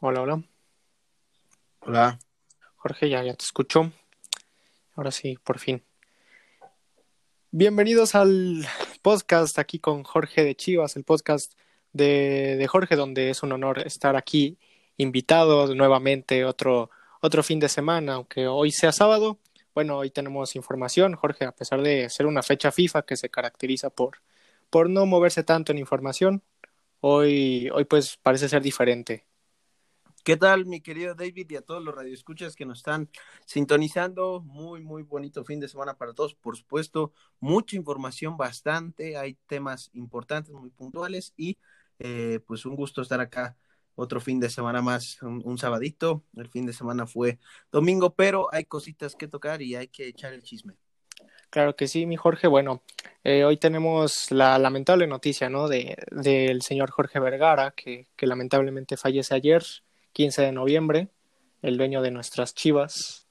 Hola, hola. Hola. Jorge, ya, ya te escucho. Ahora sí, por fin. Bienvenidos al podcast aquí con Jorge de Chivas, el podcast de, de Jorge, donde es un honor estar aquí invitado nuevamente otro, otro fin de semana, aunque hoy sea sábado. Bueno, hoy tenemos información, Jorge, a pesar de ser una fecha FIFA que se caracteriza por, por no moverse tanto en información, hoy, hoy pues parece ser diferente. ¿Qué tal, mi querido David, y a todos los radioescuchas que nos están sintonizando? Muy, muy bonito fin de semana para todos, por supuesto. Mucha información, bastante. Hay temas importantes, muy puntuales, y eh, pues un gusto estar acá otro fin de semana más, un, un, sabadito. El fin de semana fue domingo, pero hay cositas que tocar y hay que echar el chisme. Claro que sí, mi Jorge. Bueno, eh, hoy tenemos la lamentable noticia, ¿no? De del señor Jorge Vergara, que, que lamentablemente fallece ayer. 15 de noviembre, el dueño de nuestras chivas.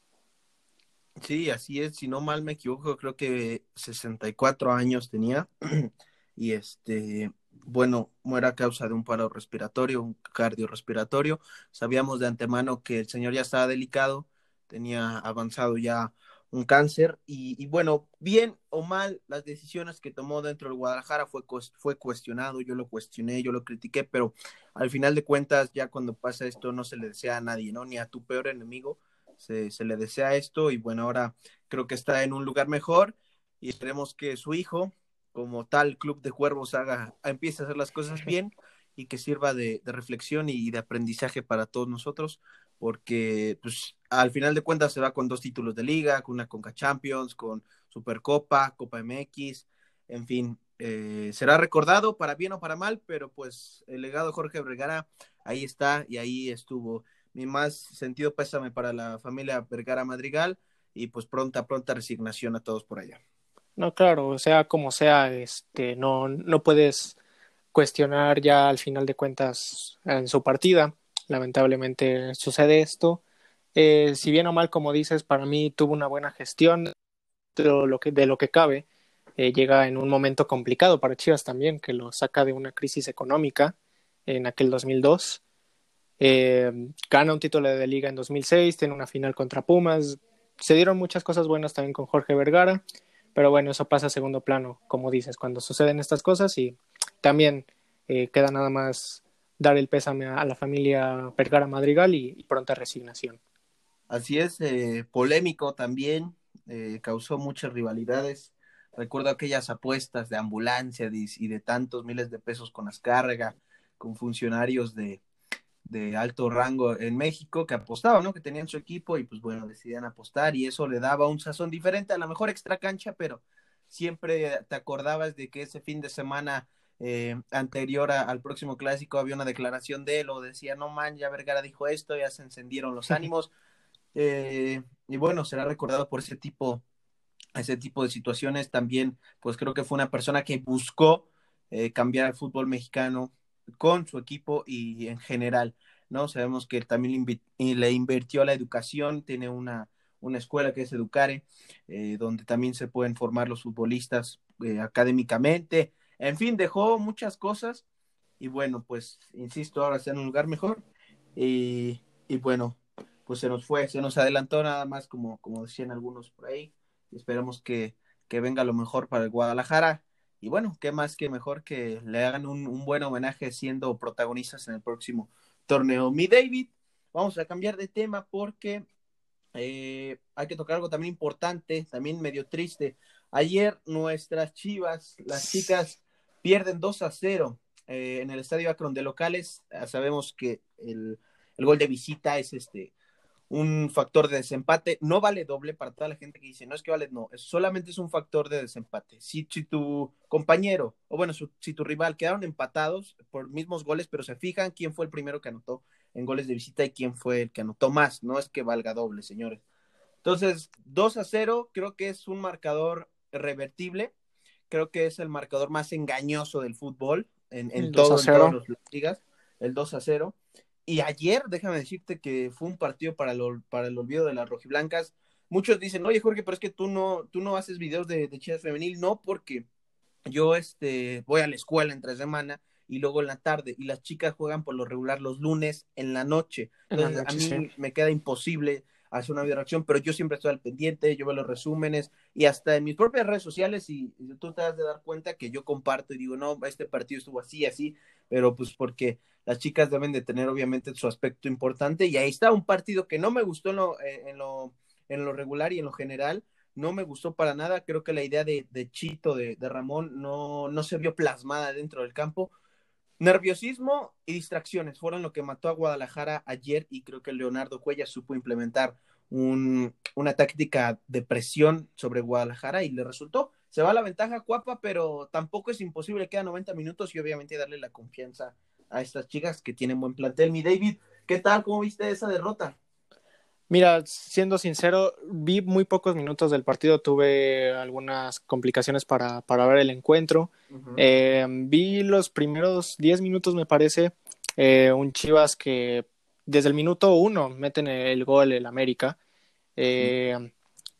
Sí, así es, si no mal me equivoco, creo que 64 años tenía y este, bueno, muere a causa de un paro respiratorio, un cardiorrespiratorio. Sabíamos de antemano que el señor ya estaba delicado, tenía avanzado ya un cáncer y, y, bueno, bien o mal, las decisiones que tomó dentro del Guadalajara fue, fue cuestionado, yo lo cuestioné, yo lo critiqué, pero al final de cuentas, ya cuando pasa esto, no se le desea a nadie, ¿no? Ni a tu peor enemigo se, se le desea esto y bueno, ahora creo que está en un lugar mejor y esperemos que su hijo, como tal Club de Cuervos, haga, empiece a hacer las cosas bien y que sirva de, de reflexión y de aprendizaje para todos nosotros porque pues al final de cuentas se va con dos títulos de liga, con una Conca Champions, con Supercopa, Copa MX, en fin, eh, será recordado para bien o para mal, pero pues el legado de Jorge Vergara ahí está y ahí estuvo. Mi más sentido pésame para la familia Vergara Madrigal y pues pronta, pronta resignación a todos por allá. No, claro, sea como sea, este, no, no puedes cuestionar ya al final de cuentas en su partida lamentablemente sucede esto. Eh, si bien o mal, como dices, para mí tuvo una buena gestión de lo que, de lo que cabe. Eh, llega en un momento complicado para Chivas también, que lo saca de una crisis económica en aquel 2002. Eh, gana un título de liga en 2006, tiene una final contra Pumas. Se dieron muchas cosas buenas también con Jorge Vergara, pero bueno, eso pasa a segundo plano, como dices, cuando suceden estas cosas y también queda nada más dar el pésame a la familia Vergara Madrigal y, pronta resignación. Así es, eh, polémico también, eh, causó muchas rivalidades. Recuerdo aquellas apuestas de ambulancia y de tantos miles de pesos con Azcárraga, con funcionarios de, de alto rango en México que apostaban, ¿no? Que tenían su equipo y pues bueno, decidían apostar y eso le daba un sazón diferente, a lo mejor extra cancha, pero siempre te acordabas de que ese fin de semana eh, anterior a, al próximo clásico había una declaración de él o decía, no man, ya Vergara dijo esto, ya se encendieron los ánimos. Eh, y bueno, será recordado por ese tipo, ese tipo de situaciones. También, pues creo que fue una persona que buscó eh, cambiar el fútbol mexicano con su equipo y en general, ¿no? Sabemos que también le, invirtió a la educación, tiene una, una escuela que es Educare, eh, donde también se pueden formar los futbolistas eh, académicamente, en fin, dejó muchas cosas y bueno, pues insisto, ahora está en un lugar mejor y, y, bueno, pues se nos fue, se nos adelantó nada más como, como decían algunos por ahí. Esperamos que, que venga lo mejor para el Guadalajara y bueno, qué más que mejor que le hagan un, buen homenaje siendo protagonistas en el próximo torneo. Mi David, vamos a cambiar de tema porque eh, hay que tocar algo también importante, también medio triste. Ayer nuestras chivas, las chicas, pierden 2 a 0 eh, en el estadio Akron de locales. Ya sabemos que el, el, gol de visita es este un factor de desempate. No vale doble para toda la gente que dice, no es que vale, no, es, solamente es un factor de desempate. Si, si tu compañero, o bueno, si tu rival quedaron empatados por mismos goles, pero se fijan quién fue el primero que anotó en goles de visita y quién fue el que anotó más. No es que valga doble, señores. Entonces, 2 a 0 creo que es un marcador revertible creo que es el marcador más engañoso del fútbol en, en, todo, en todas las ligas, el 2 a 0. Y ayer, déjame decirte que fue un partido para, lo, para el olvido de las rojiblancas. Muchos dicen, oye Jorge, pero es que tú no, tú no haces videos de, de Chivas Femenil. No, porque yo este, voy a la escuela entre semana y luego en la tarde. Y las chicas juegan por lo regular los lunes en la noche. Entonces, a mí me queda imposible hacer una video reacción, pero yo siempre estoy al pendiente, yo veo los resúmenes y hasta en mis propias redes sociales y, tú te das de dar cuenta que yo comparto y digo, no, este partido estuvo así, así, pero pues porque las chicas deben de tener obviamente su aspecto importante y ahí está un partido que no me gustó en lo, eh, en lo, en lo regular y en lo general, no me gustó para nada. Creo que la idea de, de Chito, de, de Ramón, no, no, se vio plasmada dentro del campo. Nerviosismo y distracciones fueron lo que mató a Guadalajara ayer y creo que Leonardo Cuella supo implementar un, una táctica de presión sobre Guadalajara y le resultó. Se va la ventaja Cuapa, pero tampoco es imposible, quedan 90 minutos y obviamente darle la confianza a estas chicas que tienen buen plantel. Mi David, ¿qué tal? ¿Cómo viste esa derrota? Mira, siendo sincero, vi muy pocos minutos del partido, tuve algunas complicaciones para, para ver el encuentro. eh, vi los primeros 10 minutos, me parece, eh, un Chivas que desde el minuto uno meten el gol el América. Eh,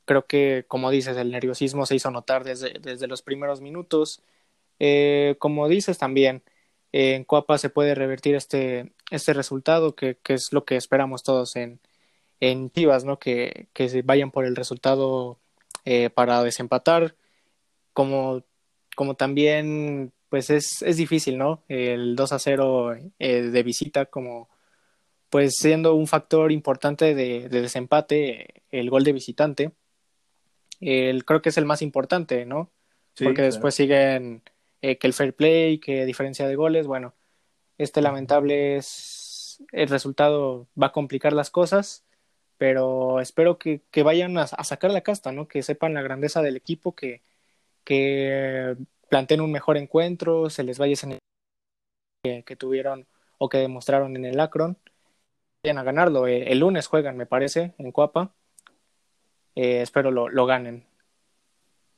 creo que, como dices, el nerviosismo se hizo notar desde, desde los primeros minutos. Como dices también, en Coapa se puede revertir este, este resultado, que, que es lo que esperamos todos en, en Chivas, ¿no? Que, que se vayan por el resultado eh, para desempatar, como, como también, pues es, es difícil, ¿no? El 2 a 0 eh, de visita, como pues siendo un factor importante de, de desempate, el gol de visitante, el, creo que es el más importante, ¿no? Sí, Porque claro. después siguen eh, que el fair play, que diferencia de goles, bueno, este lamentable es el resultado va a complicar las cosas pero espero que, vayan a, sacar la casta, ¿no? Que sepan la grandeza del equipo, que, planteen un mejor encuentro, se les vaya ese que, que tuvieron o que demostraron en el Akron, vayan a ganarlo. El, el lunes juegan, me parece, en Cuapa. Eh, espero lo, ganen.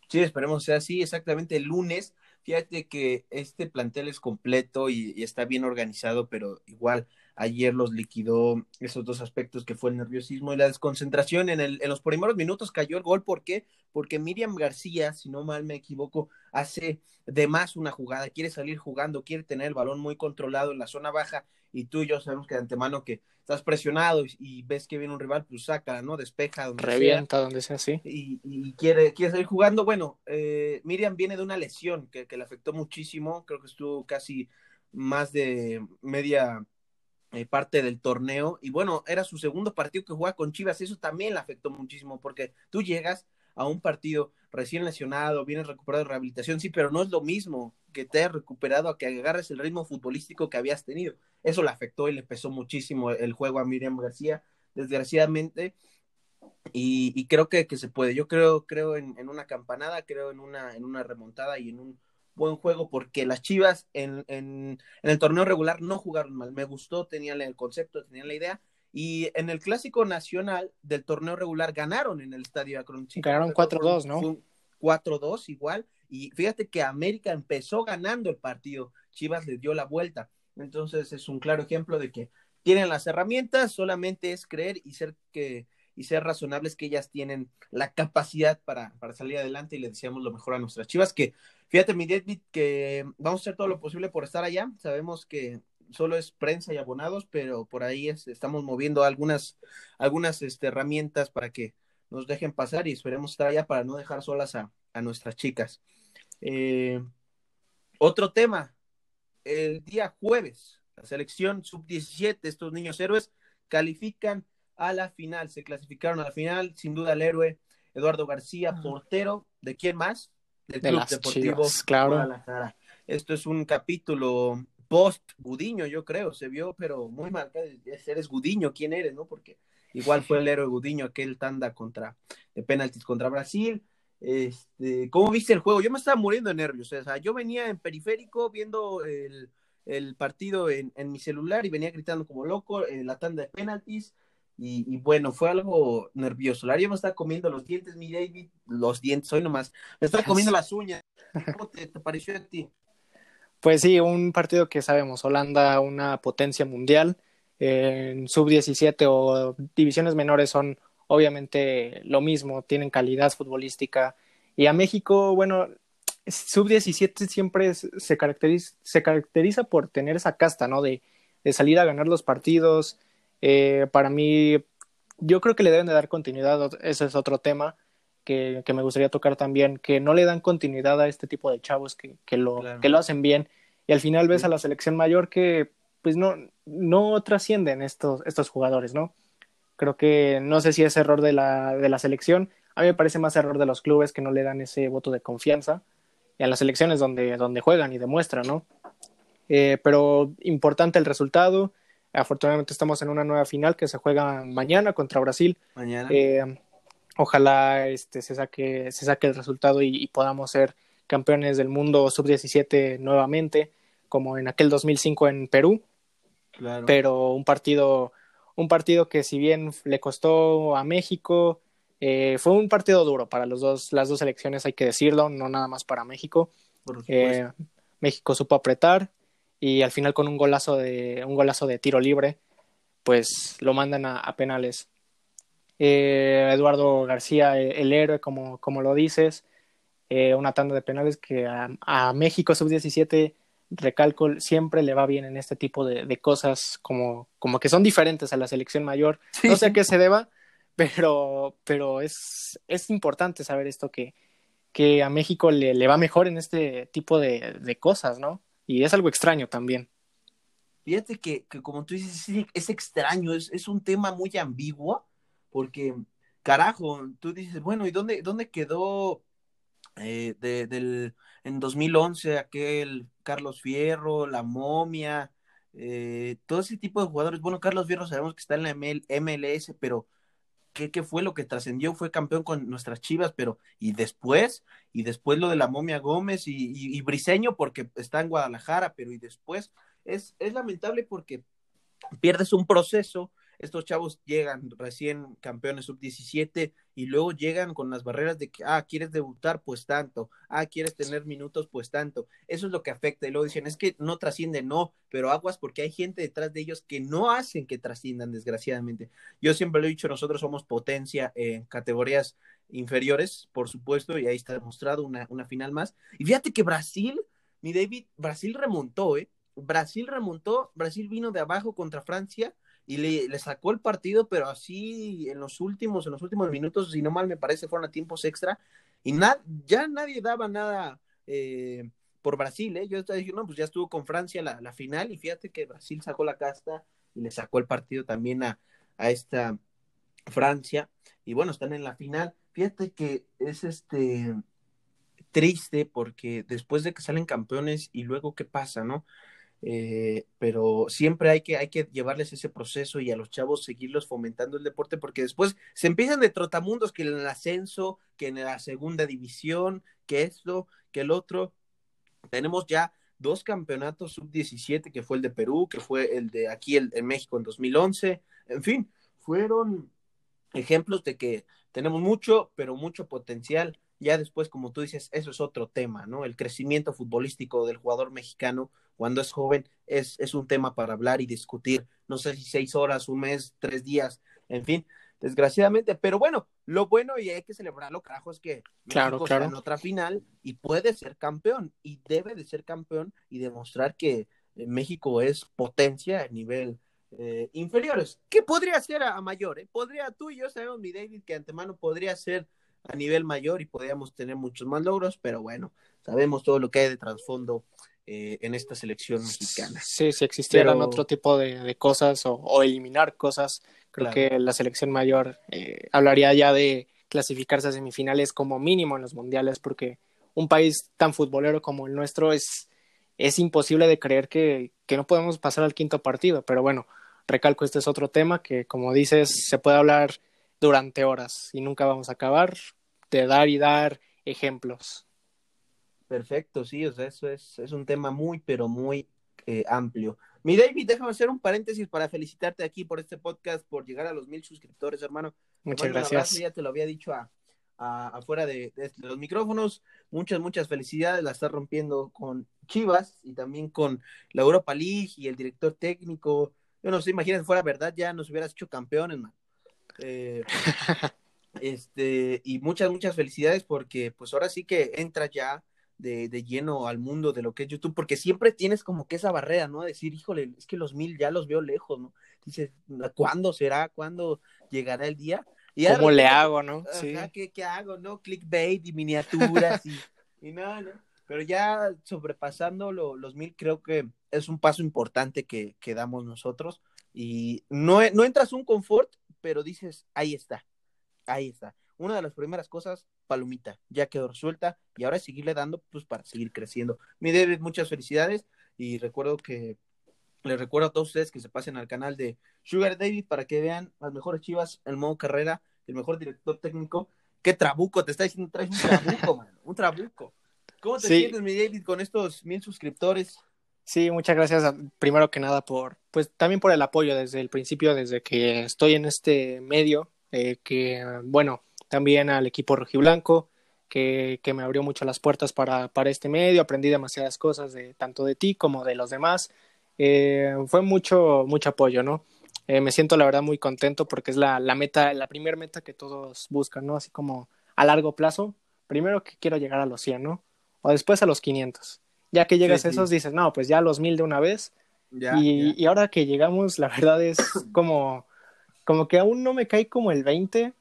Sí, esperemos sea así, exactamente el lunes. Fíjate que este plantel es completo y está bien organizado, pero igual ayer los liquidó esos dos aspectos que fue el nerviosismo y la desconcentración. En, el, en los primeros minutos cayó el gol. ¿Por qué? Porque Miriam García, si no mal me equivoco, hace de más una jugada, quiere salir jugando, quiere tener el balón muy controlado en la zona baja y tú y yo sabemos que de antemano que estás presionado y, y ves que viene un rival, pues saca, ¿no? Despeja. Donde Revienta sea, donde sea, sí. Y, y, quiere, quiere salir jugando. Bueno, eh, Miriam viene de una lesión que, que le afectó muchísimo, creo que estuvo casi más de media eh, parte del torneo. Y bueno, era su segundo partido que jugaba con Chivas. Eso también le afectó muchísimo porque tú llegas a un partido recién lesionado, vienes recuperado de rehabilitación, sí, pero no es lo mismo que te hayas recuperado a que agarres el ritmo futbolístico que habías tenido. Eso le afectó y le pesó muchísimo el juego a Miriam García, desgraciadamente. Y, creo que, que, se puede. Yo creo, creo en, en, una campanada, creo en una, en una remontada y en un buen juego porque las Chivas en, en, en, el torneo regular no jugaron mal. Me gustó, tenían el concepto, tenían la idea. Y en el clásico nacional del torneo regular ganaron en el estadio Akron. Ganaron 4-2, ¿no? 4-2 igual. Y fíjate que América empezó ganando el partido. Chivas le dio la vuelta. Entonces es un claro ejemplo de que tienen las herramientas, solamente es creer y ser que y ser razonables que ellas tienen la capacidad para, para salir adelante y le deseamos lo mejor a nuestras chivas, que fíjate mi David, que vamos a hacer todo lo posible por estar allá, sabemos que solo es prensa y abonados, pero por ahí es, estamos moviendo algunas, algunas este, herramientas para que nos dejen pasar y esperemos estar allá para no dejar solas a, a nuestras chicas. Eh, otro tema, el día jueves, la selección sub-17, estos niños héroes califican a la final, se clasificaron a la final, sin duda el héroe Eduardo García, portero, ¿de quién más? Del de Club Deportivo Chivas, claro. Guadalajara. Esto es un capítulo post Gudiño, yo creo, se vio, pero muy mal, eres Gudiño, ¿quién eres, no? Porque igual fue el héroe Gudiño aquel tanda contra de penaltis contra Brasil. Este, ¿cómo viste el juego? Yo me estaba muriendo de nervios, o sea, yo venía en periférico viendo el, el partido en, en, mi celular y venía gritando como loco en la tanda de penaltis y, y, bueno, fue algo nervioso. Lario me está comiendo los dientes, mi David, los dientes, hoy nomás. Me está comiendo las uñas. ¿Cómo te, te, pareció a ti? Pues sí, un partido que sabemos, Holanda, una potencia mundial. En sub-17 o divisiones menores son obviamente lo mismo, tienen calidad futbolística. Y a México, bueno, sub-17 siempre se, caracteriza, se caracteriza por tener esa casta, ¿no? De, de salir a ganar los partidos. Eh, para mí, yo creo que le deben de dar continuidad, ese es otro tema que, que, me gustaría tocar también, que no le dan continuidad a este tipo de chavos que, que lo, que lo hacen bien. Y al final ves a la selección mayor que pues no, no trascienden estos, estos jugadores, ¿no? Creo que no sé si es error de la, de la selección. A mí me parece más error de los clubes que no le dan ese voto de confianza. Y a las selecciones donde, donde juegan y demuestran, ¿no? Eh, pero importante el resultado. Afortunadamente estamos en una nueva final que se juega mañana contra Brasil. Mañana. Eh, ojalá este, se, saque, se saque el resultado y, y podamos ser campeones del mundo sub-17 nuevamente, como en aquel 2005 en Perú. Claro. Pero un partido, un partido que si bien le costó a México, eh, fue un partido duro para los dos, las dos selecciones, hay que decirlo, no nada más para México. Eh, México supo apretar y al final con un golazo de, un golazo de tiro libre, pues lo mandan a, a penales. Eh, Eduardo García, el, héroe, como, como lo dices, eh, una tanda de penales que a, a México sub-17, recalco, siempre le va bien en este tipo de, de, cosas como, como que son diferentes a la selección mayor. Sí. No sé a qué se deba, pero, pero es, es importante saber esto que, que a México le, le va mejor en este tipo de, de, cosas, ¿no? Y es algo extraño también. Fíjate que, que como tú dices, es, extraño, es, es, un tema muy ambiguo, porque, carajo, tú dices, bueno, ¿y dónde, dónde quedó eh, de, del, en 2011 aquel Carlos Fierro, la momia, eh, todo ese tipo de jugadores? Bueno, Carlos Fierro sabemos que está en la ML, MLS, pero ¿qué, qué fue lo que trascendió? Fue campeón con nuestras chivas, pero ¿y después? Y después lo de la momia Gómez y, y, y Briseño porque está en Guadalajara, pero ¿y después? Es, es lamentable porque pierdes un proceso estos chavos llegan recién campeones sub-17 y luego llegan con las barreras de que, ah, quieres debutar, pues tanto, ah, quieres tener minutos, pues tanto. Eso es lo que afecta. Y luego dicen, es que no trasciende, no, pero aguas porque hay gente detrás de ellos que no hacen que trasciendan, desgraciadamente. Yo siempre lo he dicho, nosotros somos potencia en categorías inferiores, por supuesto, y ahí está demostrado una, una final más. Y fíjate que Brasil, mi David, Brasil remontó, ¿eh? Brasil remontó, Brasil vino de abajo contra Francia y le, sacó el partido, pero así en los últimos, en los últimos minutos, si no mal me parece, fueron a tiempos extra, y na ya nadie daba nada eh, por Brasil, ¿eh? Yo estaba diciendo, no, pues ya estuvo con Francia la, la, final, y fíjate que Brasil sacó la casta y le sacó el partido también a, a esta Francia, y bueno, están en la final. Fíjate que es este triste porque después de que salen campeones y luego qué pasa, ¿no? Eh, pero siempre hay que, hay que llevarles ese proceso y a los chavos seguirlos fomentando el deporte porque después se empiezan de trotamundos que en el ascenso, que en la segunda división, que esto, que el otro. Tenemos ya dos campeonatos sub-17, que fue el de Perú, que fue el de aquí el, en México en 2011. En fin, fueron ejemplos de que tenemos mucho, pero mucho potencial. Ya después, como tú dices, eso es otro tema, ¿no? El crecimiento futbolístico del jugador mexicano cuando es joven es, es un tema para hablar y discutir, no sé si seis horas, un mes, tres días, en fin, desgraciadamente, pero bueno, lo bueno y hay que celebrarlo, carajo, es que claro, México claro. está en otra final y puede ser campeón y debe de ser campeón y demostrar que México es potencia a nivel eh, inferiores. ¿Qué podría ser a, a mayor? Eh? Podría, tú y yo sabemos, mi David, que antemano podría ser a nivel mayor y podríamos tener muchos más logros, pero bueno, sabemos todo lo que hay de trasfondo eh, en esta selección mexicana. Sí, si existieran Pero... otro tipo de, de cosas o, o, eliminar cosas, creo claro. que la selección mayor eh, hablaría ya de clasificarse a semifinales como mínimo en los mundiales, porque un país tan futbolero como el nuestro es, es imposible de creer que, que no podemos pasar al quinto partido. Pero bueno, recalco, este es otro tema que, como dices, se puede hablar durante horas y nunca vamos a acabar de dar y dar ejemplos. Perfecto, sí, o sea, eso es, es un tema muy, pero muy eh, amplio. Mi David, déjame hacer un paréntesis para felicitarte aquí por este podcast, por llegar a los mil suscriptores, hermano. Muchas hermano, gracias. Ya te lo había dicho a, a, afuera de, de, los micrófonos. Muchas, muchas felicidades. La estás rompiendo con Chivas y también con la Europa League y el director técnico. Yo no sé, imagínate, fuera verdad, ya nos hubieras hecho campeones, man. Eh, este, y muchas, muchas felicidades porque pues ahora sí que entra ya de, de, lleno al mundo de lo que es YouTube, porque siempre tienes como que esa barrera, ¿no? Decir, híjole, es que los mil ya los veo lejos, ¿no? Dices, ¿cuándo será? ¿Cuándo llegará el día? Y ¿Cómo le hago, no? Sí. ¿qué, ¿qué, hago, no? Clickbait y miniaturas y, y no, no. Pero ya sobrepasando lo, los mil, creo que es un paso importante que, que damos nosotros. Y no, no entras un confort, pero dices, ahí está, ahí está. Una de las primeras cosas, palomita, ya quedó resuelta y ahora seguirle dando pues para seguir creciendo. Mi David, muchas felicidades y recuerdo que les recuerdo a todos ustedes que se pasen al canal de Sugar David para que vean las mejores chivas, el modo carrera, el mejor director técnico. Qué trabuco, te está diciendo, traes un trabuco, man, un trabuco. ¿Cómo te sientes, mi David, con estos mil suscriptores? Sí, muchas gracias primero que nada por, pues también por el apoyo desde el principio, desde que estoy en este medio, eh, que bueno, también al equipo rojiblanco, que, que me abrió mucho las puertas para, para este medio, aprendí demasiadas cosas de tanto de ti como de los demás, eh, fue mucho, mucho apoyo, ¿no? Eh, me siento la verdad muy contento porque es la, la meta, la primera meta que todos buscan, ¿no? Así como a largo plazo, primero que quiero llegar a los 100, ¿no? O después a los 500 ya que llegas a esos, dices, no, pues ya los mil de una vez. y, y, ahora que llegamos, la verdad es como, como que aún no me cae como el 20,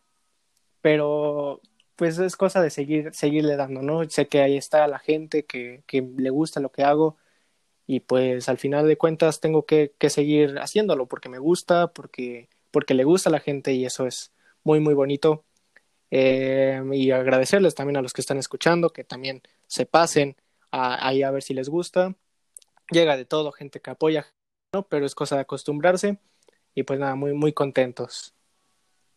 pero pues es cosa de seguir, seguirle dando, ¿no? Sé que ahí está la gente que, que le gusta lo que hago y pues al final de cuentas tengo que, que seguir haciéndolo porque me gusta, porque, porque le gusta a la gente y eso es muy, muy bonito. Eh, y agradecerles también a los que están escuchando, que también se pasen ahí a ver si les gusta. Llega de todo, gente que apoya, ¿no? Pero es cosa de acostumbrarse y pues nada, muy, muy contentos.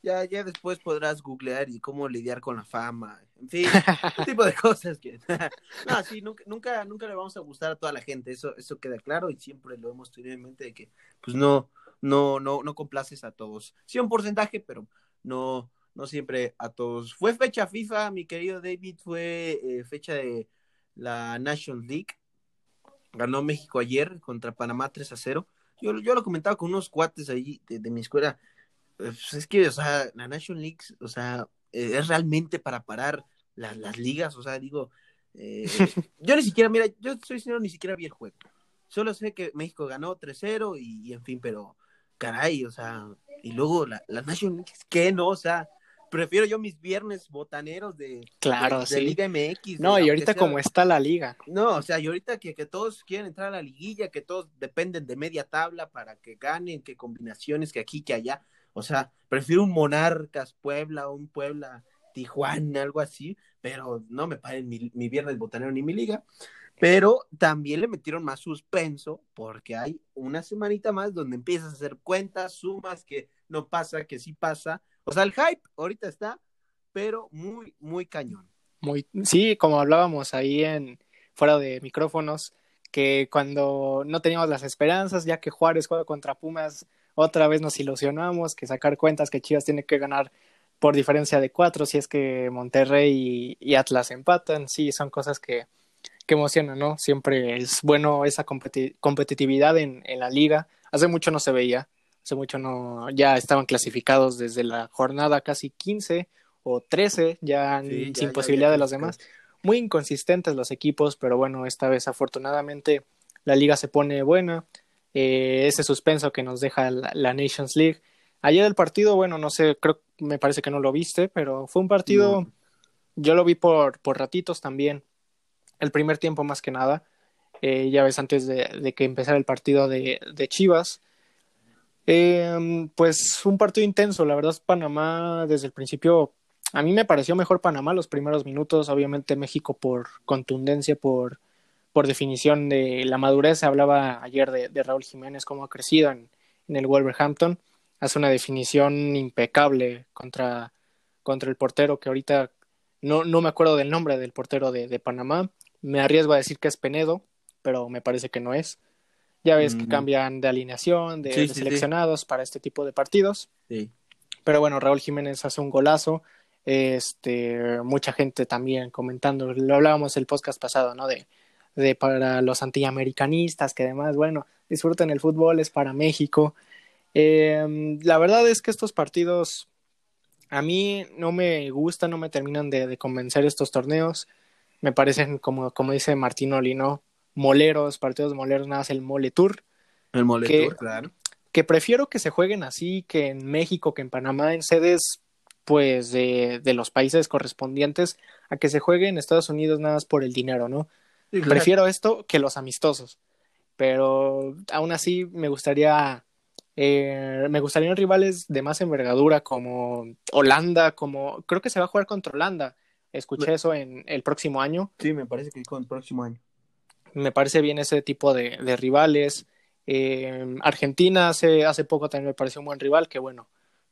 Ya, ya después podrás googlear y cómo lidiar con la fama, en fin, un tipo de cosas que... no, sí, nunca, nunca, nunca le vamos a gustar a toda la gente, eso, eso queda claro y siempre lo hemos tenido en mente de que pues no, no, no, no complaces a todos. Sí un porcentaje, pero no, no siempre a todos. Fue fecha FIFA, mi querido David, fue eh, fecha de la National League. Ganó México ayer contra Panamá 3 a 0. Yo, yo lo comentaba con unos cuates ahí de, mi escuela. Pues es que, o sea, la National League, o sea, eh, es realmente para parar las ligas. O sea, digo, eh, yo ni siquiera, mira, yo soy sincero, ni siquiera vi el juego. Solo sé que México ganó 3-0 y, en fin, pero caray, o sea, y luego la, la National League, ¿qué no? O sea, prefiero yo mis viernes botaneros de, claro, de, Liga MX. No, y ahorita como está la liga. No, o sea, y ahorita que, que, todos quieren entrar a la liguilla, que todos dependen de media tabla para que ganen, que combinaciones, que aquí, que allá. O sea, prefiero un Monarcas Puebla, un Puebla Tijuana, algo así, pero no me paren mi, mi viernes botanero ni mi liga. Pero también le metieron más suspenso porque hay una semanita más donde empiezas a hacer cuentas, sumas, que no pasa, que sí pasa, o sea, el hype ahorita está, pero muy, muy cañón. Muy, sí, como hablábamos ahí en fuera de micrófonos, que cuando no teníamos las esperanzas, ya que Juárez juega contra Pumas, otra vez nos ilusionamos, que sacar cuentas que Chivas tiene que ganar por diferencia de cuatro, si es que Monterrey y, Atlas empatan, sí, son cosas que, que emocionan, ¿no? Siempre es bueno esa competitividad en, en la liga. Hace mucho no se veía, hace mucho no, ya estaban clasificados desde la jornada casi 15 o 13, ya sin posibilidad de los demás. Muy inconsistentes los equipos, pero bueno, esta vez afortunadamente la liga se pone buena. Eh, ese suspenso que nos deja la, Nations League. Ayer el partido, bueno, no sé, creo, me parece que no lo viste, pero fue un partido, yo lo vi por, por ratitos también, el primer tiempo más que nada, eh, ya ves, antes de, de, que empezara el partido de, de Chivas, eh, pues un partido intenso, la verdad Panamá desde el principio, a mí me pareció mejor Panamá los primeros minutos, obviamente México por contundencia, por, por definición de la madurez, hablaba ayer de, Raúl Jiménez, cómo ha crecido en, el Wolverhampton, hace una definición impecable contra, contra el portero que ahorita no, no me acuerdo del nombre del portero de Panamá, me arriesgo a decir que es Penedo, pero me parece que no es. Ya ves que cambian de alineación, de, seleccionados para este tipo de partidos. Pero bueno, Raúl Jiménez hace un golazo. Este, mucha gente también comentando, lo hablábamos el podcast pasado, ¿no? De, de para los antiamericanistas, que además, bueno, disfruten el fútbol, es para México. Eh, la verdad es que estos partidos a mí no me gustan, no me terminan de, de convencer estos torneos. me parecen, como, como dice Martín Olino, moleros, partidos moleros, nada más el Mole Tour. El Mole Tour, claro. Que prefiero que se jueguen así que en México, que en Panamá, en sedes pues de, de los países correspondientes, a que se juegue en Estados Unidos nada más por el dinero, ¿no? Prefiero esto que los amistosos. Pero aún así me gustaría eh, me gustarían rivales de más envergadura como Holanda, como creo que se va a jugar contra Holanda. Escuché eso en el próximo año. Sí, me parece que con el próximo año. Me parece bien ese tipo de, de rivales. Eh, Argentina hace, hace poco también me pareció un buen rival, que bueno,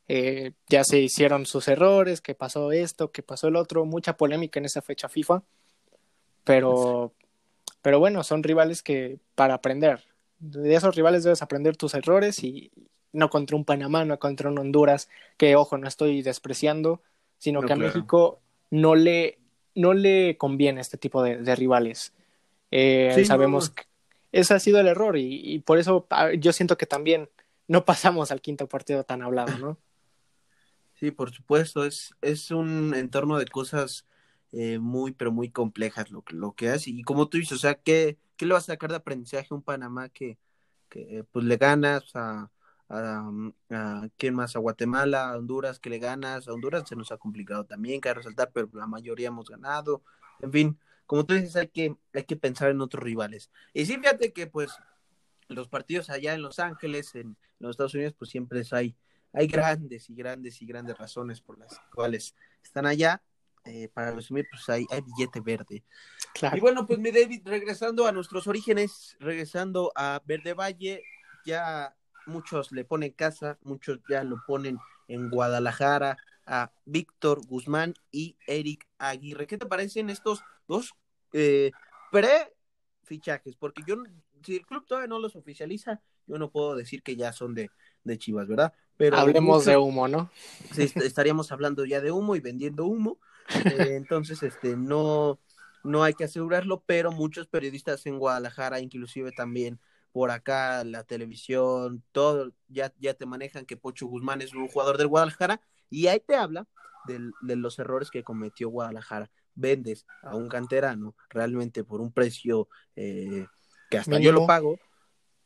eh, ya se hicieron sus errores, que pasó esto, que pasó el otro, mucha polémica en esa fecha FIFA, pero, pero bueno, son rivales que para aprender, de esos rivales debes aprender tus errores y no contra un Panamá, no contra un Honduras, que ojo, no estoy despreciando, sino que a México no le, no le conviene este tipo de, rivales. Eh, sabemos que ese ha sido el error y, por eso ah, yo siento que también no pasamos al quinto partido tan hablado, ¿no? Sí, por supuesto, es, es un entorno de cosas eh, muy, pero muy complejas lo, lo que hace. Y como tú dices, o sea, ¿qué, ¿qué le va a sacar de aprendizaje a un Panamá que, que pues le ganas a, a, a, ¿quién más? A Guatemala, a Honduras, que le ganas. A Honduras se nos ha complicado también, que resaltar, pero la mayoría hemos ganado. En fin, como tú dices, hay que, hay que pensar en otros rivales. Y sí, fíjate que pues los partidos allá en Los Ángeles, en los Estados Unidos, pues siempre hay, hay grandes y grandes y grandes razones por las cuales están allá. Eh, para resumir, pues hay, hay billete verde. Y bueno, pues mi David, regresando a nuestros orígenes, regresando a Verde Valle, ya muchos le ponen casa, muchos ya lo ponen en Guadalajara, a Víctor Guzmán y Eric Aguirre. ¿Qué te parecen estos dos eh, pre-fichajes? Porque yo, si el club todavía no los oficializa, yo no puedo decir que ya son de, de Chivas, ¿verdad? Pero Hablemos de humo, ¿no? Sí, estaríamos hablando ya de humo y vendiendo humo. Eh, entonces, este, no, no hay que asegurarlo, pero muchos periodistas en Guadalajara, inclusive también por acá, la televisión, todo, ya, ya te manejan que Pocho Guzmán es un jugador del Guadalajara, y ahí te habla de, los errores que cometió Guadalajara. Vendes a un canterano realmente por un precio eh, que hasta yo lo pago,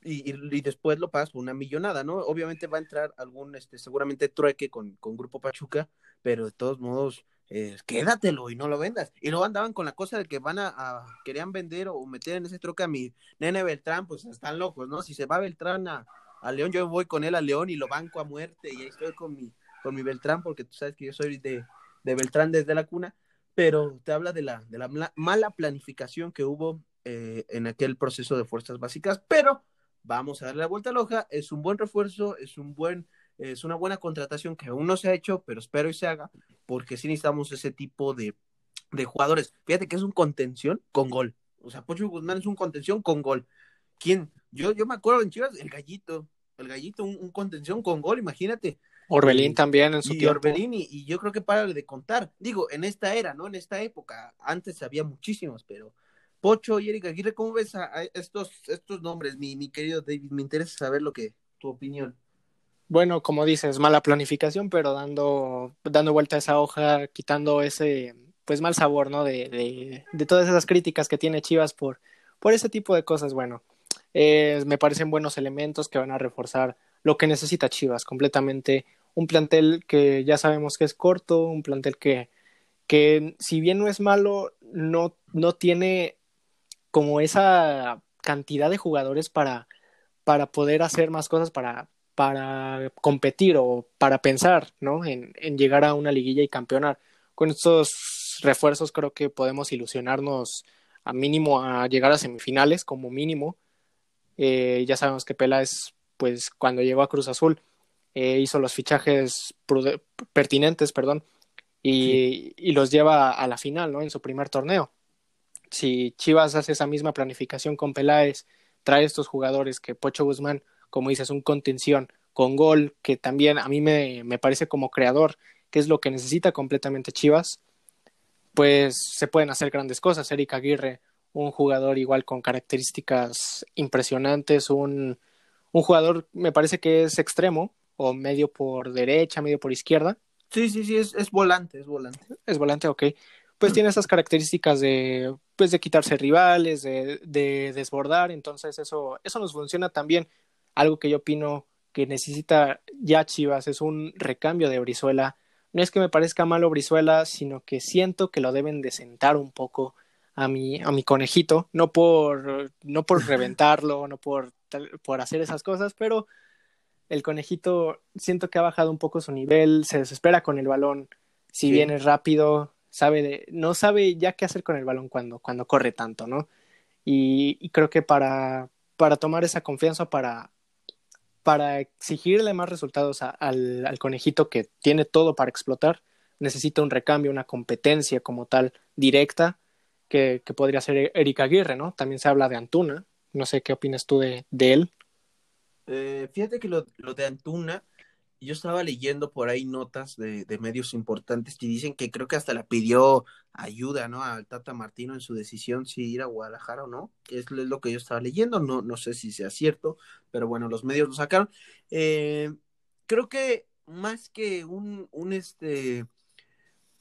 y, y, después lo pagas por una millonada, ¿no? Obviamente va a entrar algún, este, seguramente trueque con, con Grupo Pachuca, pero de todos modos, eh, quédatelo y no lo vendas. Y luego andaban con la cosa de que van a, querían vender o meter en ese troca a mi nene Beltrán, pues están locos, ¿no? Si se va Beltrán a, a León, yo voy con él a León y lo banco a muerte y ahí estoy con mi, con mi Beltrán, porque tú sabes que yo soy de, de Beltrán desde la cuna, pero te habla de la, de la mala planificación que hubo eh, en aquel proceso de fuerzas básicas, pero vamos a darle la vuelta a la hoja, es un buen refuerzo, es un buen es una buena contratación que aún no se ha hecho, pero espero y se haga, porque sí necesitamos ese tipo de, de jugadores. Fíjate que es un contención con gol. O sea, Pocho Guzmán es un contención con gol. ¿Quién? Yo, yo me acuerdo en Chivas, el gallito. El gallito, un, contención con gol, imagínate. Orbelín también en su y Orbelín, y, yo creo que para de contar. Digo, en esta era, ¿no? En esta época. Antes había muchísimos, pero Pocho y Erika Aguirre, ¿cómo ves a, estos, estos nombres, mi, mi querido David? Me interesa saber lo que, tu opinión bueno, como dices, mala planificación, pero dando, dando vuelta a esa hoja, quitando ese pues mal sabor, ¿no? De, de, de todas esas críticas que tiene Chivas por, por ese tipo de cosas, bueno, eh, me parecen buenos elementos que van a reforzar lo que necesita Chivas, completamente un plantel que ya sabemos que es corto, un plantel que, que si bien no es malo, no, no tiene como esa cantidad de jugadores para, para poder hacer más cosas, para, para competir o para pensar ¿no? en, llegar a una liguilla y campeonar. Con estos refuerzos creo que podemos ilusionarnos a mínimo a llegar a semifinales como mínimo. Eh, ya sabemos que Peláez, pues cuando llegó a Cruz Azul, eh, hizo los fichajes pertinentes, perdón, y, y, los lleva a la final, ¿no? En su primer torneo. Si Chivas hace esa misma planificación con Peláez, trae estos jugadores que Pocho Guzmán como dices, un contención con gol, que también a mí me, me parece como creador, que es lo que necesita completamente Chivas, pues se pueden hacer grandes cosas. Eric Aguirre, un jugador igual con características impresionantes, un, un jugador me parece que es extremo, o medio por derecha, medio por izquierda. Sí, sí, sí, es, es volante, es volante. Es volante, ok. pues tiene esas características de, pues de quitarse rivales, de, de desbordar, entonces eso, eso nos funciona también. Algo que yo opino que necesita ya Chivas es un recambio de Brizuela. No es que me parezca malo Brizuela, sino que siento que lo deben de sentar un poco a mi, a mi conejito, no por, no por reventarlo, no por, por hacer esas cosas, pero el conejito siento que ha bajado un poco su nivel, se desespera con el balón, si viene rápido, sabe de, no sabe ya qué hacer con el balón cuando, cuando corre tanto, ¿no? Y, creo que para, para tomar esa confianza, para, para exigirle más resultados al, al, conejito que tiene todo para explotar, necesita un recambio, una competencia como tal directa que, que podría ser Erika Aguirre, ¿no? También se habla de Antuna, no sé qué opinas tú de, de él. Eh, fíjate que lo, lo de Antuna, yo estaba leyendo por ahí notas de, medios importantes que dicen que creo que hasta la pidió ayuda, ¿no? Al Tata Martino en su decisión si ir a Guadalajara o no, es lo que yo estaba leyendo, no, no sé si sea cierto, pero bueno, los medios lo sacaron. Eh, creo que más que un, un este,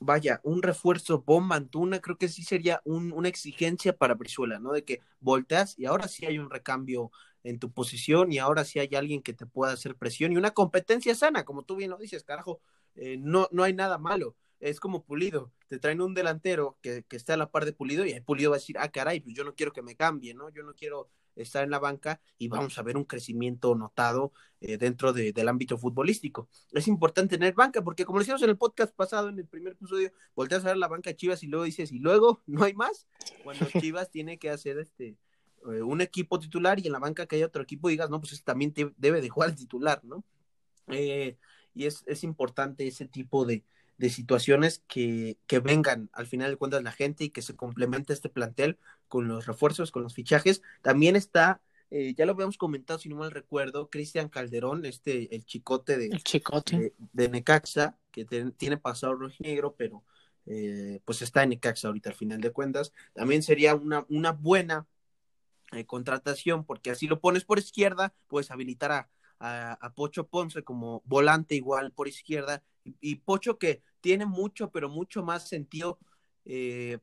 vaya, un refuerzo bomba Antuna, creo que sí sería una exigencia para Brizuela, ¿no? De que volteas y ahora sí hay un recambio en tu posición y ahora sí hay alguien que te pueda hacer presión y una competencia sana, como tú bien lo dices, carajo, eh, no, no hay nada malo. Es como Pulido, te traen un delantero que, que está a la par de Pulido y el Pulido va a decir, ah, caray, pues yo no quiero que me cambie, ¿no? Yo no quiero estar en la banca y vamos a ver un crecimiento notado eh, dentro del ámbito futbolístico. Es importante tener banca porque como decíamos en el podcast pasado, en el primer episodio, volteas a ver la banca Chivas y luego dices, y luego no hay más. Cuando Chivas tiene que hacer este eh, un equipo titular y en la banca que hay otro equipo digas, no, pues también debe de jugar el titular, ¿no? Eh, y es, es, importante ese tipo de, de situaciones que, que, vengan al final de cuentas la gente y que se complemente este plantel con los refuerzos, con los fichajes. También está, eh, ya lo habíamos comentado, si no mal recuerdo, Cristian Calderón, este, el chicote de, el chicote. de, Necaxa, que tiene pasado rojinegro, pero pues está en Necaxa ahorita al final de cuentas. También sería una, una buena eh, contratación, porque así lo pones por izquierda, puedes habilitar a, a, Pocho Ponce como volante igual por izquierda, y, Pocho que tiene mucho, pero mucho más sentido, eh,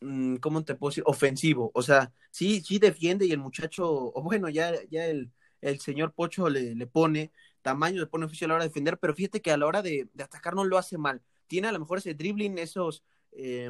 mm, ¿cómo te puedo decir? Ofensivo, o sea, sí, sí defiende y el muchacho, o bueno, ya, ya el, el señor Pocho le, le pone tamaño, le pone oficio a la hora de defender, pero fíjate que a la hora de, atacar no lo hace mal. Tiene a lo mejor ese dribbling, esos eh,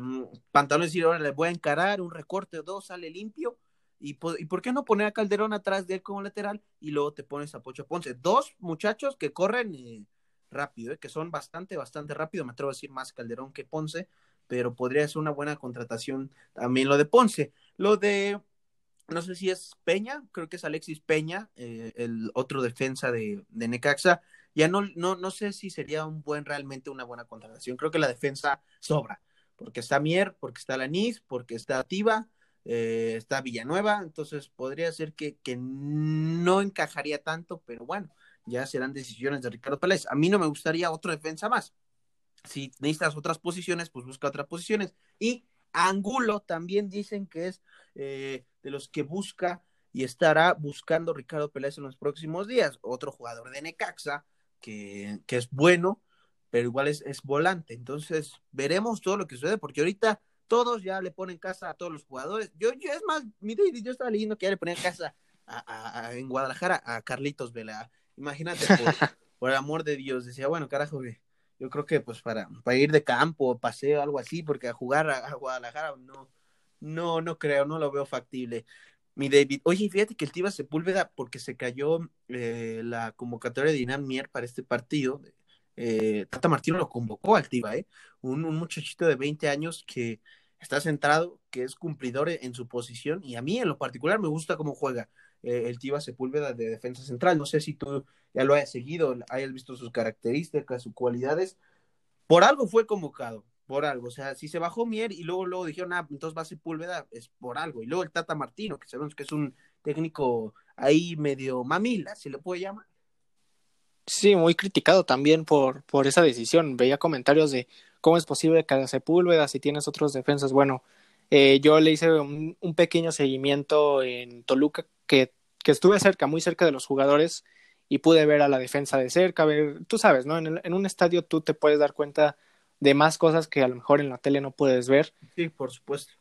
pantalones, y ahora le voy a encarar, un recorte o dos, sale limpio, ¿Y por, ¿Y por qué no poner a Calderón atrás de él como lateral y luego te pones a Pocho Ponce? Dos muchachos que corren eh, rápido, eh, que son bastante, bastante rápido. Me atrevo a decir más Calderón que Ponce, pero podría ser una buena contratación también lo de Ponce. Lo de, no sé si es Peña, creo que es Alexis Peña, eh, el otro defensa de, Necaxa. Ya no, no, no sé si sería un buen, realmente una buena contratación. Creo que la defensa sobra, porque está Mier, porque está Lanis, porque está Tiva eh, está Villanueva, entonces podría ser que, que, no encajaría tanto, pero bueno, ya serán decisiones de Ricardo Pérez. A mí no me gustaría otro defensa más. Si necesitas otras posiciones, pues busca otras posiciones. Y Angulo también dicen que es eh, de los que busca y estará buscando Ricardo Pérez en los próximos días. Otro jugador de Necaxa que, que es bueno, pero igual es, es volante. Entonces veremos todo lo que sucede, porque ahorita todos ya le ponen casa a todos los jugadores. Yo, yo es más, mi yo estaba leyendo que ya le ponían casa a, en Guadalajara a Carlitos Vela. Imagínate, por, el amor de Dios. Decía, bueno, carajo, yo creo que pues para, para ir de campo, paseo, algo así, porque a jugar a, Guadalajara no, no, no creo, no lo veo factible. Mi David, oye, fíjate que el Tiva Sepúlveda, porque se cayó eh, la convocatoria de Dinam Mier para este partido, eh, Tata Martino lo convocó al Tiva, ¿eh? Un, muchachito de 20 años que está centrado, que es cumplidor en su posición y a mí en lo particular me gusta cómo juega eh, el Tiva Sepúlveda de defensa central. No sé si tú ya lo hayas seguido, hayas visto sus características, sus cualidades. Por algo fue convocado, por algo. O sea, si se bajó Mier y luego, luego dijeron, ah, entonces va a Sepúlveda, es por algo. Y luego el Tata Martino, que sabemos que es un técnico ahí medio mamila, si le puede llamar. Sí, muy criticado también por, por esa decisión. Veía comentarios de cómo es posible que haga Sepúlveda si tienes otros defensas. Bueno, eh, yo le hice un, pequeño seguimiento en Toluca que, que, estuve cerca, muy cerca de los jugadores y pude ver a la defensa de cerca, ver, tú sabes, ¿no? En, en un estadio tú te puedes dar cuenta de más cosas que a lo mejor en la tele no puedes ver. Sí, por supuesto.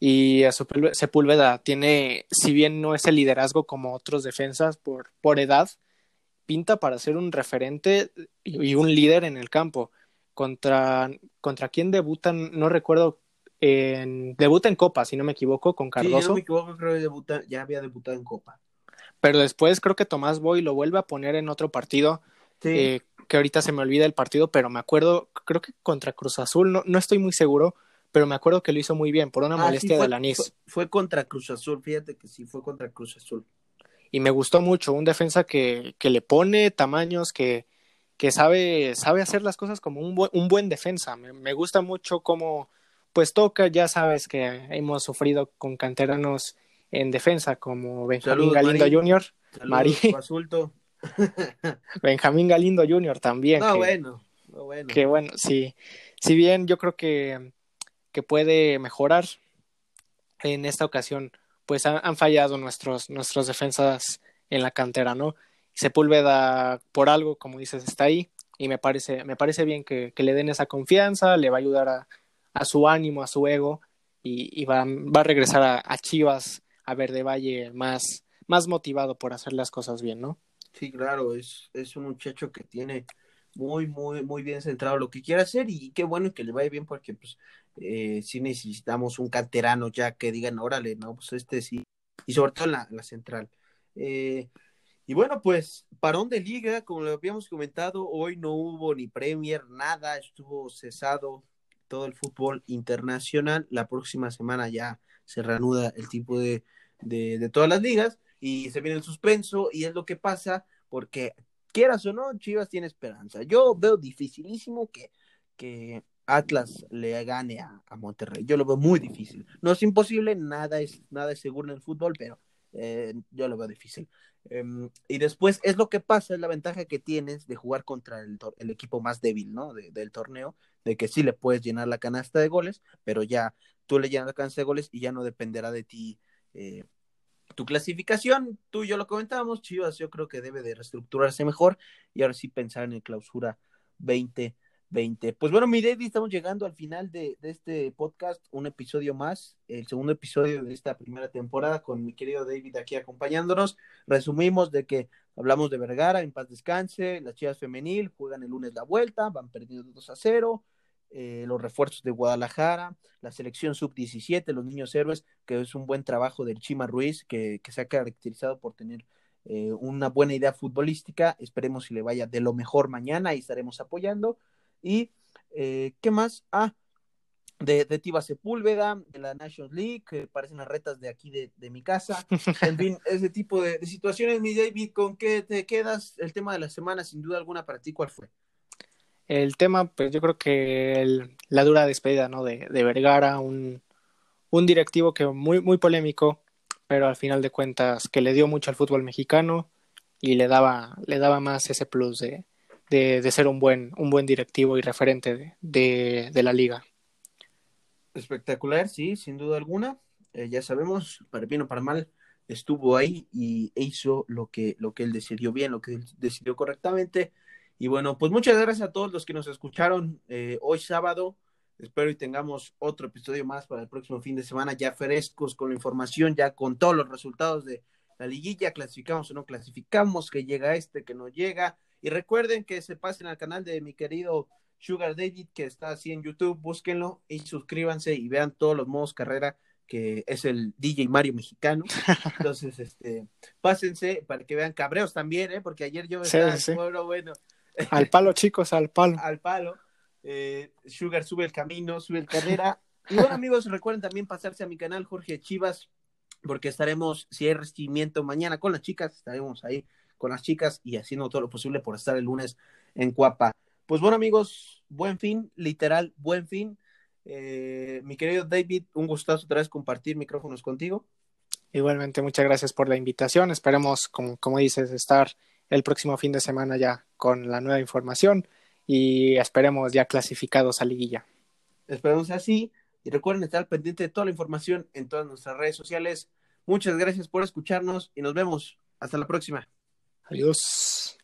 Y Sepúlveda tiene, si bien no es el liderazgo como otros defensas por, por edad, pinta para ser un referente y un líder en el campo. Contra, contra quién debutan, no recuerdo, en, debuta en Copa, si no me equivoco, con Cardoso. Sí, no me equivoco, creo que debuta, ya había debutado en Copa. Pero después creo que Tomás Boy lo vuelve a poner en otro partido, eh, que ahorita se me olvida el partido, pero me acuerdo, creo que contra Cruz Azul, no, no estoy muy seguro, pero me acuerdo que lo hizo muy bien por una ah, molestia de la anís. Fue, contra Cruz Azul, fíjate que sí, fue contra Cruz Azul. Y me gustó mucho, un defensa que, que le pone tamaños, que, que sabe, sabe hacer las cosas como un, buen, un buen defensa. Me, gusta mucho cómo pues toca, ya sabes que hemos sufrido con canteranos en defensa como Benjamín Galindo Jr., Marí. Benjamín Galindo Jr. también. No, bueno, no, bueno. Que bueno, sí. Si bien yo creo que que puede mejorar. En esta ocasión, pues han, fallado nuestros, nuestros defensas en la cantera, ¿no? Sepúlveda, por algo, como dices, está ahí y me parece, me parece bien que, le den esa confianza, le va a ayudar a, su ánimo, a su ego y, va, va, a regresar a, a, Chivas, a Verde Valle más, más motivado por hacer las cosas bien, ¿no? Sí, claro, es, es un muchacho que tiene muy, muy, muy bien centrado lo que quiere hacer y qué bueno que le vaya bien porque pues eh, sí necesitamos un canterano ya que digan, órale, no, pues este sí, y sobre todo en la, central. Eh, y bueno, pues parón de liga, como lo habíamos comentado, hoy no hubo ni Premier, nada, estuvo cesado todo el fútbol internacional. La próxima semana ya se reanuda el tipo de, de, de todas las ligas y se viene el suspenso y es lo que pasa porque quieras o no, Chivas tiene esperanza. Yo veo dificilísimo que, que Atlas le gane a, Monterrey. Yo lo veo muy difícil. No es imposible, nada es, nada es seguro en el fútbol, pero eh, yo lo veo difícil. Em, y después es lo que pasa, es la ventaja que tienes de jugar contra el, equipo más débil, ¿no? del torneo, de que sí le puedes llenar la canasta de goles, pero ya tú le llenas la canasta de goles y ya no dependerá de ti eh, tu clasificación. Tú y yo lo comentábamos, Chivas yo creo que debe de reestructurarse mejor y ahora sí pensar en el clausura 20 20. Pues bueno, mi David, estamos llegando al final de, este podcast, un episodio más, el segundo episodio de esta primera temporada con mi querido David aquí acompañándonos. Resumimos de que hablamos de Vergara, en paz descanse, las chivas femenil juegan el lunes la vuelta, van perdiendo 2 a 0, eh, los refuerzos de Guadalajara, la selección sub-17, los niños héroes, que es un buen trabajo del Chima Ruiz, que, se ha caracterizado por tener eh, una buena idea futbolística. Esperemos si le vaya de lo mejor mañana y estaremos apoyando. Y, eh, ¿qué más? Ah, de, de Tiva Sepúlveda, de la National League, que parecen las retas de aquí de, de mi casa. En fin, ese tipo de, situaciones, mi David, ¿con qué te quedas? El tema de la semana, sin duda alguna, para ti, ¿cuál fue? El tema, pues yo creo que la dura despedida, ¿no? De, de Vergara, un, un directivo que muy, muy polémico, pero al final de cuentas que le dio mucho al fútbol mexicano y le daba, le daba más ese plus de, de, ser un buen, un buen directivo y referente de, de, la liga. Espectacular, sí, sin duda alguna. Eh, ya sabemos, para bien o para mal, estuvo ahí y hizo lo que, lo que él decidió bien, lo que él decidió correctamente. Y bueno, pues muchas gracias a todos los que nos escucharon eh, hoy sábado. Espero y tengamos otro episodio más para el próximo fin de semana, ya frescos con la información, ya con todos los resultados de la liguilla, clasificamos o no clasificamos, que llega este, que no llega, y recuerden que se pasen al canal de mi querido Sugar David, que está así en YouTube, búsquenlo y suscríbanse y vean todos los modos carrera que es el DJ Mario mexicano. Entonces, este, pásense para que vean cabreos también, ¿eh? porque ayer yo estaba sí, bueno. Al palo, chicos, al palo. al palo. Eh, Sugar sube el camino, sube el carrera. Y bueno, amigos, recuerden también pasarse a mi canal Jorge Chivas, porque estaremos, si hay recibimiento mañana con las chicas, estaremos ahí con las chicas y haciendo todo lo posible por estar el lunes en Cuapa. Pues bueno amigos, buen fin, literal, buen fin. Eh, mi querido David, un gustazo otra vez compartir micrófonos contigo. Igualmente, muchas gracias por la invitación. Esperemos, como, como dices, estar el próximo fin de semana ya con la nueva información y esperemos ya clasificados a liguilla. Esperemos así y recuerden estar pendiente de toda la información en todas nuestras redes sociales. Muchas gracias por escucharnos y nos vemos. Hasta la próxima. Adiós.